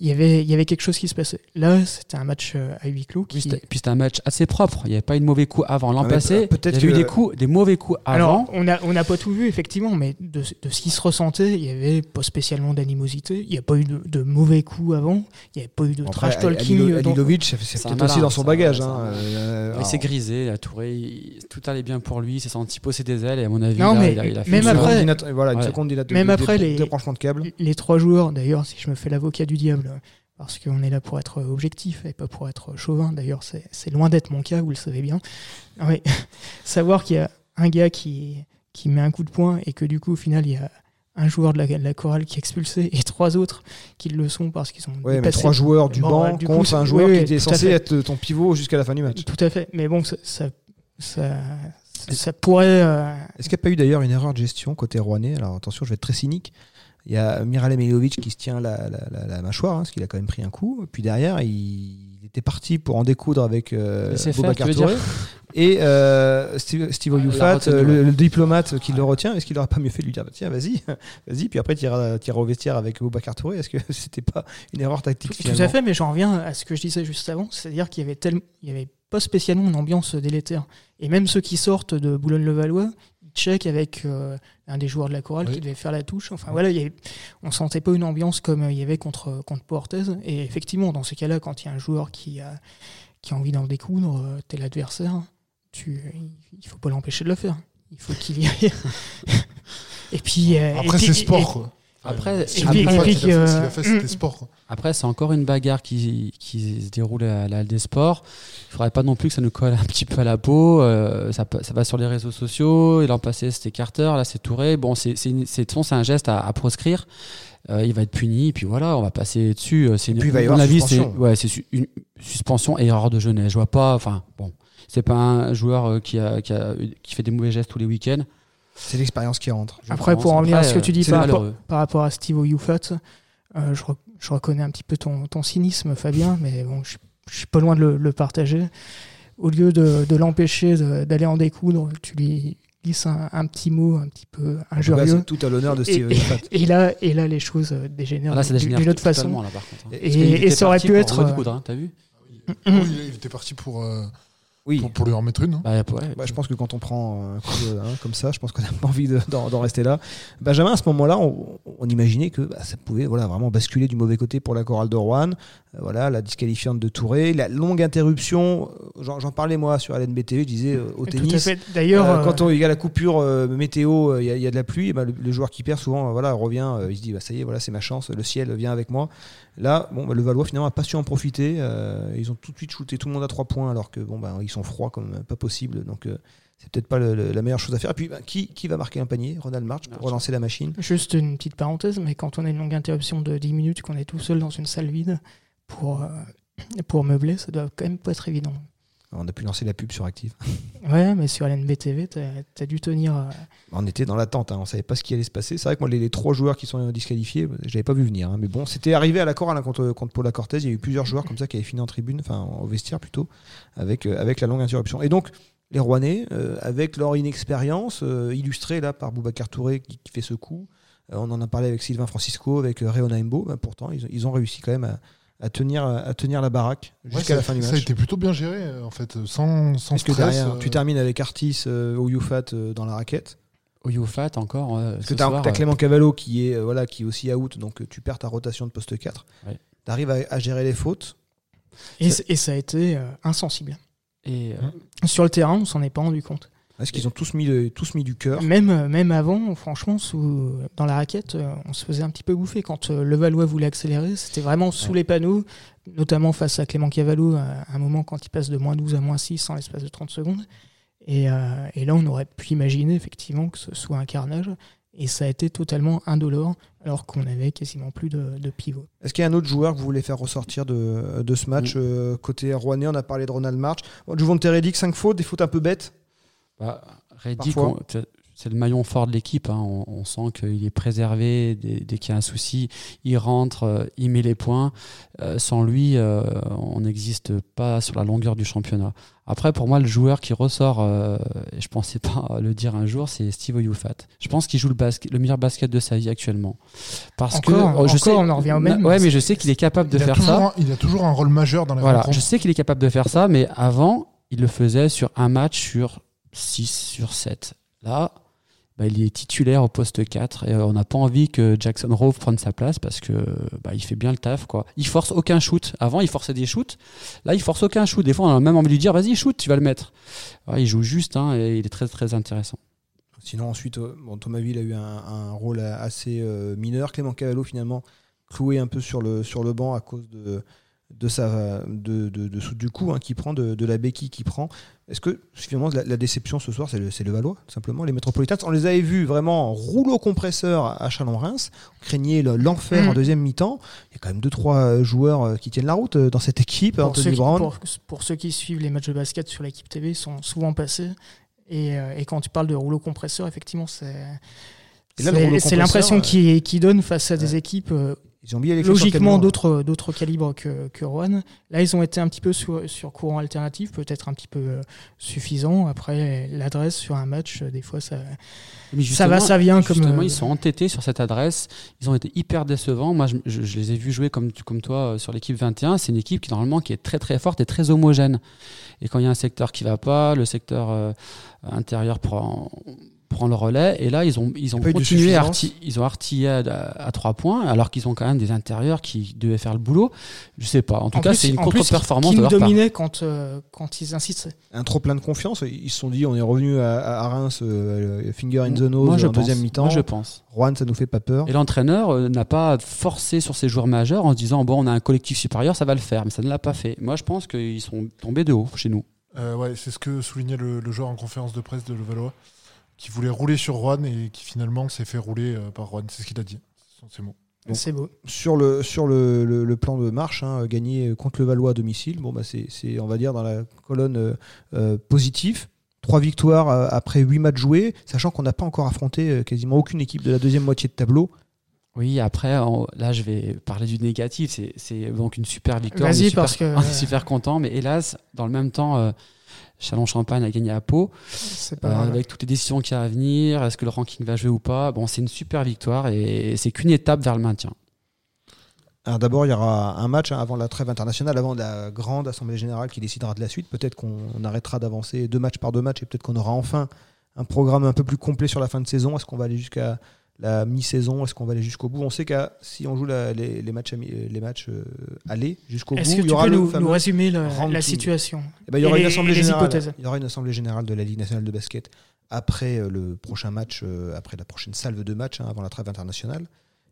Il y, avait, il y avait quelque chose qui se passait. Là, c'était un match euh, à huis clos. Puis Qui... c'était puis c'était un match assez propre. Il n'y avait pas eu de mauvais coups avant. L'an Ah, passé, peut-être il y avait eu que- des, coups, des mauvais coups Alors, avant. on n'a on n'a pas tout vu, effectivement, mais de, de ce qui se ressentait, il n'y avait pas spécialement d'animosité. Il n'y a pas eu de, de mauvais coups avant. Il n'y avait pas eu de Bon, trash après, talking. Euh, Alilovic, c'est peut-être aussi dans son bagage. hein. Euh, il alors, s'est grisé, la Touré, il- tout allait bien pour lui, il s'est senti posséder des ailes et à mon avis, Non, là, mais il a, il a fait même une après- voilà, une seconde Même de- après, les- de câble. Les trois joueurs, d'ailleurs, si je me fais l'avocat du diable, parce qu'on est là pour être objectif et pas pour être chauvin, d'ailleurs, c'est loin d'être mon cas, vous le savez bien. (laughs) Savoir qu'il y a un gars qui, qui met un coup de poing et que du coup, au final, il y a un joueur de la, de la chorale qui est expulsé et trois autres qui le sont parce qu'ils ont Ouais, mais trois joueurs du banc du coup, contre c'est- un joueur oui, qui était censé être ton pivot jusqu'à la fin du match. Tout à fait. Mais bon, ça, ça, ça, ça pourrait. euh, Est-ce qu'il n'y a pas eu d'ailleurs une erreur de gestion côté rouennais? Alors attention, je vais être très cynique. Il y a Miralem Milovic qui se tient la, la- la- la mâchoire, hein, parce qu'il a quand même pris un coup. Puis derrière, il était parti pour en découdre avec euh, Boubacar Touré. Et euh, Steve, Oyufat, euh, le, diplomate qui le retient, est-ce qu'il n'aurait pas mieux fait de lui dire bah, tiens, vas-y, (laughs) vas-y, puis après, tu iras, au vestiaire avec Boubacar Touré Est-ce que (laughs) c'était pas une erreur tactique Tout, tout à fait, mais j'en reviens à ce que je disais juste avant, c'est-à-dire qu'il y avait tellement, il y avait pas spécialement une ambiance délétère. Et même ceux qui sortent de Boulogne-le-Valois, checkent avec euh, un des joueurs de la chorale Oui. qui devait faire la touche. Enfin voilà, il y avait- on sentait pas une ambiance comme euh, il y avait contre contre Portez. Et effectivement, dans ces cas-là, quand il y a un joueur qui a qui a envie d'en découdre, euh, t'es l'adversaire. tu, il faut pas l'empêcher de le faire. Il faut qu'il y aille. (laughs) et puis. euh, Après, c'est sport, quoi. Après. Après, c'est encore une bagarre qui, qui se déroule à la Halle des Sports. Il faudrait pas non plus que ça nous colle un petit peu à la peau. Euh, ça, ça va sur les réseaux sociaux. Et l'an passé, c'était Carter. Là, c'est Touré. Bon, c'est c'est une- c'est- de toute façon, c'est un geste à, à proscrire. Euh, il va être puni. Et puis voilà, on va passer dessus. Euh, C'est une- puis, il va y à mon avoir avis, c'est suspension. ouais, c'est su- une suspension et erreur de jeunesse. Je vois pas. Enfin, bon, c'est pas un joueur qui, a, qui, a, qui fait des mauvais gestes tous les week-ends. C'est l'expérience qui rentre. je Après, pense. pour en revenir à ce que tu dis euh, par rapport, malheureux. par rapport à Steve Oyufat, euh, je, re- je reconnais un petit peu ton, ton cynisme, Fabien, mais bon, je, je suis pas loin de le, le partager. Au lieu de, de l'empêcher d'aller en découdre, tu lui glisses un, un petit mot un petit peu injurieux. Tout à l'honneur de Steve et- Oyufat. et là, et là, les choses euh, dégénèrent Ah, là, ça d'une autre façon. là, par contre. hein. Et- ça aurait pu être, redecoudre, hein, T'as vu Oui, il était parti pour, euh, Oui. pour, pour lui en mettre une. hein. bah, ouais. Bah, je pense que quand on prend un coup de- hein, comme ça, je pense qu'on n'a (laughs) pas envie de- d'en rester là. Benjamin, à ce moment-là, on, on imaginait que bah, ça pouvait voilà, vraiment basculer du mauvais côté pour la chorale de Rouen. Euh, voilà, la disqualifiante de Touré, la longue interruption. euh, J'en parlais moi sur LNBTV, je disais euh, au Tout à tennis. fait. D'ailleurs, Euh, quand on- il y a la coupure euh, météo, il y, a- il y a de la pluie, et ben, le, le joueur qui perd souvent voilà, revient, euh, il se dit bah, ça y est, voilà, c'est ma chance, le ciel vient avec moi. Là, bon, bah, le Valois finalement n'a pas su en profiter. euh, ils ont tout de suite shooté tout le monde à trois points alors que bon, bah, ils sont froids comme pas possible. Donc euh, c'est peut-être pas le- le- la meilleure chose à faire. Et puis bah, qui, qui va marquer un panier? Ronald March pour relancer la machine. Juste une petite parenthèse, mais quand on a une longue interruption de 10 minutes, qu'on est tout seul dans une salle vide pour, euh, pour meubler, ça doit quand même pas être évident. On a pu lancer la pub sur Active. (laughs) Ouais, mais sur LNBTV, t'as as dû tenir. euh, On était dans l'attente, hein, on savait pas ce qui allait se passer. C'est vrai que moi, les, les trois joueurs qui sont disqualifiés, je l'avais pas vu venir. hein. mais bon, c'était arrivé à la chorale hein, contre, contre Paula Cortez. Il y a eu plusieurs joueurs comme ça qui avaient fini en tribune, enfin au vestiaire plutôt, avec, euh, avec la longue interruption. Et donc, les Rouennais, euh, avec leur inexpérience, illustrée là par Boubacar Touré qui, qui fait ce coup, on en a parlé avec Sylvain Francisco, avec Réona Embo, bah, pourtant, ils, ils ont réussi quand même à, à tenir, à tenir la baraque jusqu'à la fin du ça a match. été plutôt bien géré, euh, en fait, sans, sans Parce que stress. derrière, euh, tu termines avec Artis euh, ou Youfat euh, dans la raquette. Oyofat encore. euh, Parce ce que tu as, euh, Clément Cavallo qui est, euh, voilà, qui est aussi out, donc euh, tu perds ta rotation de poste 4. Ouais. Tu arrives à, à gérer les fautes. Et, et ça a été euh, insensible. Et euh, Sur le terrain, on s'en est pas rendu compte. Est-ce qu'ils ont tous mis, le- tous mis du cœur? Même, euh, même avant, franchement, sous, dans la raquette, euh, on se faisait un petit peu bouffer. Quand euh, Levallois voulait accélérer, c'était vraiment sous Ouais. les panneaux, notamment face à Clément Cavallo, à un moment quand il passe de moins 12 à moins 6 en l'espace de 30 secondes. Et, euh, et là, on aurait pu imaginer effectivement que ce soit un carnage. Et ça a été totalement indolore, alors qu'on avait quasiment plus de, de pivot. Est-ce qu'il y a un autre joueur que vous voulez faire ressortir de, de ce match Mm. euh, Côté Rouennais, on a parlé de Ronald March. Bon, Juvon Teredic, 5 fautes, des fautes un peu bêtes. Bah, Reddick, c'est- le maillon fort de l'équipe. hein. On, on sent qu'il est préservé dès, dès qu'il y a un souci. Il rentre, euh, il met les points. Euh, sans lui, euh, on n'existe pas sur la longueur du championnat. Après, pour moi, le joueur qui ressort, euh, et je pensais pas (laughs) le dire un jour, c'est Steve Oyufat. Je pense qu'il joue le, basket, le meilleur basket de sa vie actuellement. Parce Encore, que oh, je encore, sais, on en revient au même. Ouais, mais je sais qu'il est capable de faire ça. un, il a toujours un rôle majeur dans la Voilà, rencontre. je sais qu'il est capable de faire ça, mais avant, il le faisait sur un match sur 6, sur 7. Là, bah, il est titulaire au poste 4 et euh, on n'a pas envie que Jackson Rove prenne sa place parce que bah, il fait bien le taf. Quoi. Il force aucun shoot. Avant, il forçait des shoots. Là, il force aucun shoot. Des fois, on a même envie de lui dire vas-y, shoot, tu vas le mettre. Il joue juste hein, et il est très très intéressant. Sinon, ensuite, euh, Thomas Ville a eu un, rôle assez euh, mineur. Clément Cavallo, finalement, cloué un peu sur le banc à cause de, de sa, de, de, de- du coup hein, qu'il prend, de, de la béquille qu'il prend. Est-ce que finalement la, la déception ce soir, c'est le, le Valois, simplement Les Metropolitans, on les avait vus vraiment en rouleau compresseur à Chalon-Reims. On craignait le- l'enfer Mm. en deuxième mi-temps. Il y a quand même deux trois joueurs euh, qui tiennent la route euh, dans cette équipe. pour, Anthony ceux qui, Brown. pour, pour ceux qui suivent les matchs de basket sur l'équipe TV, ils sont souvent passés. Et, euh, et quand tu parles de rouleau compresseur, effectivement, c'est c'est- l'impression compresseur, qui, qui donne face à des équipes euh, Ils ont mis logiquement d'autres d'autres calibres que, que Rouen. Là, ils ont été un petit peu sur, sur courant alternatif, peut-être un petit peu euh, suffisant. Après, l'adresse sur un match, euh, des fois, ça, Mais ça va, ça vient comme. Justement, euh, ils sont entêtés sur cette adresse. Ils ont été hyper décevants. Moi, je, je- je les ai vus jouer comme, comme toi euh, sur l'équipe 21. C'est une équipe qui, normalement, qui est très, très forte et très homogène. Et quand il y a un secteur qui va pas, le secteur euh, intérieur prend, prendre le relais. Et là, ils ont, ils ont continué à, ils ont artillé à, à, 3 points, alors qu'ils ont quand même des intérieurs qui devaient faire le boulot. Je sais pas. En tout En cas, plus- c'est une contre-performance part. dominait quand, euh, quand ils insistent. Un trop plein de confiance. Ils se sont dit, on est revenu à, à Reims, euh, finger in the nose Moi, je en pense. deuxième mi-temps. Moi, je pense. Juan, ça nous fait pas peur. Et l'entraîneur euh, n'a pas forcé sur ses joueurs majeurs en se disant bon, on a un collectif supérieur, ça va le faire, mais ça ne l'a pas fait. Moi, je pense qu'ils sont tombés de haut chez nous. Euh, ouais, c'est ce que soulignait le, le joueur en conférence de presse de Levallois, qui voulait rouler sur Juan et qui finalement s'est fait rouler euh, par Juan. C'est ce qu'il a dit. Ce sont ses mots. Donc, C'est beau. sur le, sur le, le- le plan de marche, hein, gagner contre le Valois à domicile, bon, bah, c'est, c'est, on va dire, dans la colonne euh, euh, positive. Trois victoires euh, après huit matchs joués, sachant qu'on n'a pas encore affronté euh, quasiment aucune équipe de la deuxième moitié de tableau. Oui, après, en- là, je vais parler du négatif. C'est- C'est donc une super victoire. Vas-y, on est super- parce que- (laughs) On est super content, mais hélas, dans le même temps, euh, Chalon-Champagne a gagné à Pau. C'est pas Euh, avec toutes les décisions qu'il y a à venir, est-ce que le ranking va jouer ou pas? Bon, c'est une super victoire et c'est qu'une étape vers le maintien. Alors d'abord, il y aura un match hein, avant la trêve internationale, avant la grande assemblée générale qui décidera de la suite. Peut-être qu'on arrêtera d'avancer deux matchs par deux matchs et peut-être qu'on aura enfin un programme un peu plus complet sur la fin de saison. Est-ce qu'on va aller jusqu'à la mi-saison Est-ce qu'on va aller jusqu'au bout? On sait que si on joue la- les, les matchs, ami- les matchs euh, aller jusqu'au bout, Est-ce que il y aura peux le nous, nous résumer le- la situation Eh ben, il y aura Et une assemblée les générale. Il y aura une assemblée générale de la Ligue nationale de basket après euh, le prochain match, euh, après la prochaine salve de matchs hein, avant la trêve internationale.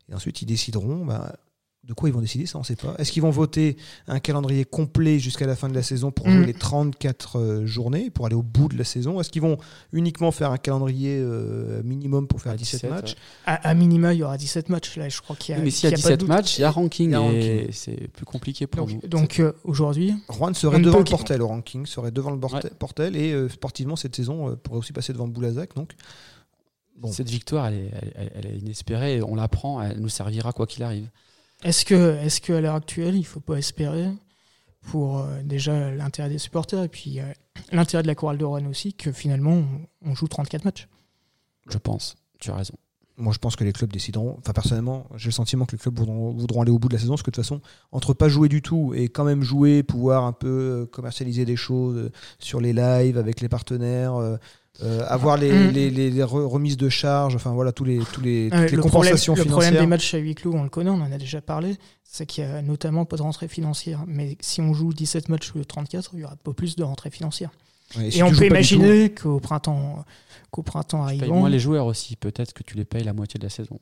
Et ensuite, ils décideront. bah, de quoi ils vont décider, ça on ne sait pas. Est-ce qu'ils vont voter un calendrier complet jusqu'à la fin de la saison pour Mm. jouer les 34 euh, journées, pour aller au bout de la saison? Est-ce qu'ils vont uniquement faire un calendrier euh, minimum pour faire 17, 17, matchs? à, à minima, il y aura 17 matchs. Là, je crois qu'il y a, Oui, mais s'il y a pas de 17 doute. matchs, il y a ranking y a et c'est plus compliqué pour nous. Donc, donc euh, aujourd'hui, Juan serait devant le portel au ranking, serait devant le Ouais. portel et euh, sportivement cette saison euh, pourrait aussi passer devant Boulazac. Donc, bon. Cette victoire, elle est, elle- elle est inespérée. et On la prend, elle nous servira quoi qu'il arrive. Est-ce que, est-ce qu'à l'heure actuelle, il faut pas espérer pour euh, déjà l'intérêt des supporters et puis euh, l'intérêt de la chorale de Rouen aussi que finalement on, on joue 34 matchs? Je pense. Tu as raison. Moi, je pense que les clubs décideront. Enfin, personnellement, j'ai le sentiment que les clubs voudront, voudront aller au bout de la saison, parce que de toute façon, entre pas jouer du tout et quand même jouer, pouvoir un peu euh, commercialiser des choses sur les lives avec les partenaires, euh, avoir les, Mm. les- les- les re- remises de charges, enfin voilà, tous les, tous les, toutes Euh, les le, problème, compensations le problème financières. des matchs à huis clos, on le connaît, on en a déjà parlé, c'est qu'il y a notamment pas de rentrée financière. Mais si on joue 17 matchs au lieu de 34, il y aura pas plus de rentrée financière. Ouais, si Et on peut imaginer qu'au printemps, qu'au printemps Tu payes arrivant, moins les joueurs aussi. Peut-être que tu les payes la moitié de la saison.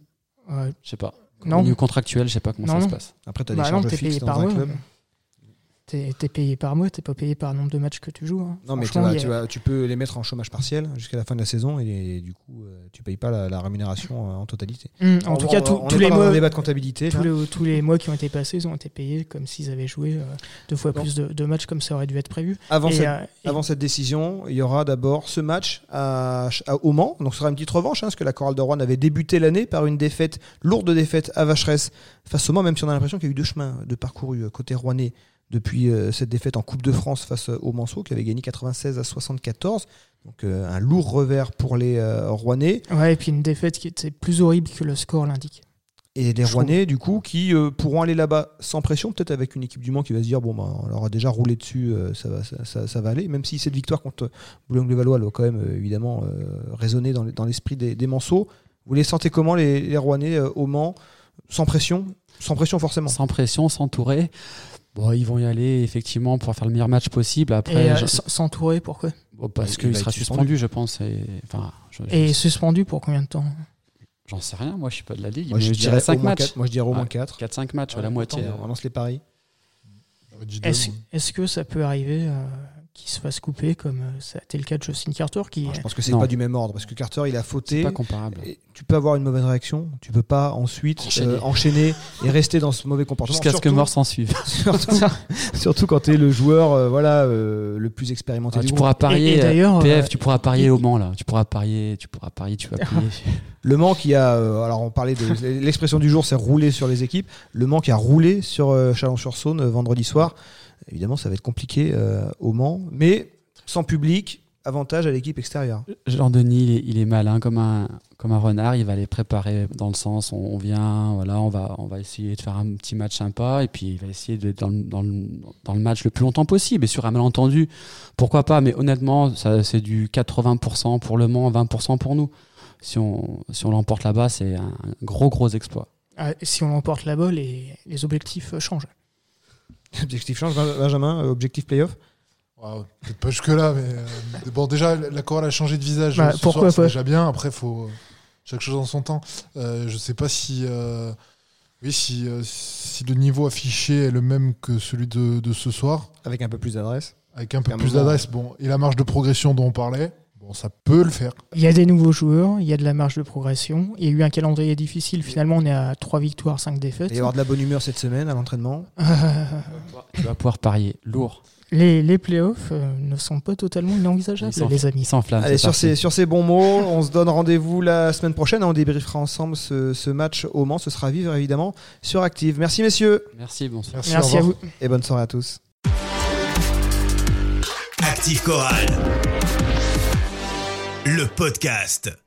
euh, Je sais pas. Non. Au niveau contractuel, je sais pas comment Non, ça non. se passe. Après, tu as des bah non, charges payé fixes par dans un mois. club. T'es t'es payé par mois, t'es pas payé par nombre de matchs que tu joues. hein. Non, mais tu, Franchement, vas- il y a- tu, vas- tu peux les mettre en chômage partiel jusqu'à la fin de la saison et, du coup, euh, tu payes pas la, la rémunération euh, en totalité. Hum, en On- tout cas, on- tous- on tous est les mois, de comptabilité. tous les, tous les mois qui ont été passés, ils ont été payés comme s'ils avaient joué euh, deux fois Bon. plus de, de matchs comme ça aurait dû être prévu. Avant Et, cette euh, et- Avant cette décision, il y aura d'abord ce match à, à- au Mans. Donc ce sera une petite revanche, hein, parce que la Chorale de Rouen avait débuté l'année par une défaite, lourde défaite à Vacheresse face au Mans, même si on a l'impression qu'il y a eu deux chemins de parcouru côté rouennais depuis euh, cette défaite en Coupe de France face euh, au Manceau, qui avait gagné 96 à 74. Donc euh, un lourd revers pour les euh, Rouennais. Ouais, et puis une défaite qui était plus horrible que le score l'indique. Et les Je Rouennais, du coup, qui euh, pourront aller là-bas sans pression, peut-être avec une équipe du Mans qui va se dire bon, bah, on leur a déjà roulé dessus, euh, ça, va, ça, ça- ça va aller. Même si cette victoire contre Boulogne-le-Valois doit quand même euh, évidemment euh, résonner dans, les- dans l'esprit des, des Manceaux. Vous les sentez comment, les, les Rouennais, euh, au Mans? Sans pression? Sans pression, forcément? Sans pression, s'entourer. Bon, ils vont y aller effectivement pour faire le meilleur match possible. Après, Et euh, je- s'entourer, pourquoi? Bon, parce il qu'il sera suspendu, je pense. et- Enfin, je- je- Et suspendu pour combien de temps? J'en sais rien. Moi, je suis pas de la ligue. Moi, mais je, je dirais dirais au 5 moins matchs. quatre- moi, je dirais au moins Ouais. 4. 4-5 matchs, la moitié. On lance les paris. Est-ce que ça peut arriver euh, qu'il se fasse couper comme euh, ça a été le cas de Justin Carter qui, Je pense que c'est pas du même ordre, parce que Carter, il a C'est fauté. pas comparable. Et tu peux avoir une mauvaise réaction, tu peux pas ensuite Enchaîner. euh, enchaîner et rester dans ce mauvais comportement. Jusqu'à ce que mort s'en suive. (laughs) surtout, surtout quand tu es le joueur euh, voilà, euh, le plus expérimenté Ah, du tu groupe. pourras parier. Et- euh, PF, tu pourras parier au Mans là. Tu pourras parier. Tu pourras parier. Tu vas (laughs) plier. Le Mans qui a, euh, alors on parlait de l'expression du jour, c'est rouler sur les équipes. Le Mans qui a roulé sur euh, Chalon-sur-Saône vendredi soir. Évidemment, ça va être compliqué euh, au Mans, mais sans public, avantage à l'équipe extérieure. Jean-Denis, il est, il est malin comme un, comme un renard. Il va les préparer dans le sens on, on vient, voilà, on va, on va essayer de faire un petit match sympa et puis il va essayer d'être dans, le- dans, le, dans le match le plus longtemps possible. Et sur un malentendu, pourquoi pas Mais honnêtement, ça, c'est du 80% pour Le Mans, 20% pour nous. Si on, si on l'emporte là-bas, c'est un gros, gros exploit. Ah, si on l'emporte là-bas, les, les objectifs changent. (laughs) Objectif change, Ben- Benjamin, euh, objectif playoff Ouais, Peut-être pas jusque-là, mais euh, bon, déjà, la chorale a changé de visage. Bah, ce pourquoi soir, c'est pas déjà bien. Après, faut euh, chaque chose en son temps. Euh, je sais pas si, euh, oui, si, euh, si le niveau affiché est le même que celui de, de ce soir, avec un peu plus d'adresse. avec un peu Un plus d'adresse. Bon, et la marge de progression dont on parlait, bon, ça peut le faire. Il y a des nouveaux joueurs, il y a de la marge de progression. Il y a eu un calendrier difficile. Finalement, on est à 3 victoires, 5 défaites. Il va y avoir de la bonne humeur cette semaine à l'entraînement. Euh, (laughs) Tu vas pouvoir parier lourd. les, les playoffs euh, ne sont pas totalement inenvisageables, les amis. Ils s'enflamment. Allez, sur parti. ces, sur ces bons mots, on se donne rendez-vous la semaine prochaine. On débriefera ensemble ce, ce match au Mans. Ce sera à vivre évidemment sur Active. Merci messieurs Merci, bonsoir. Merci, Merci à vous. et bonne soirée à tous. Active Chorale. Le podcast.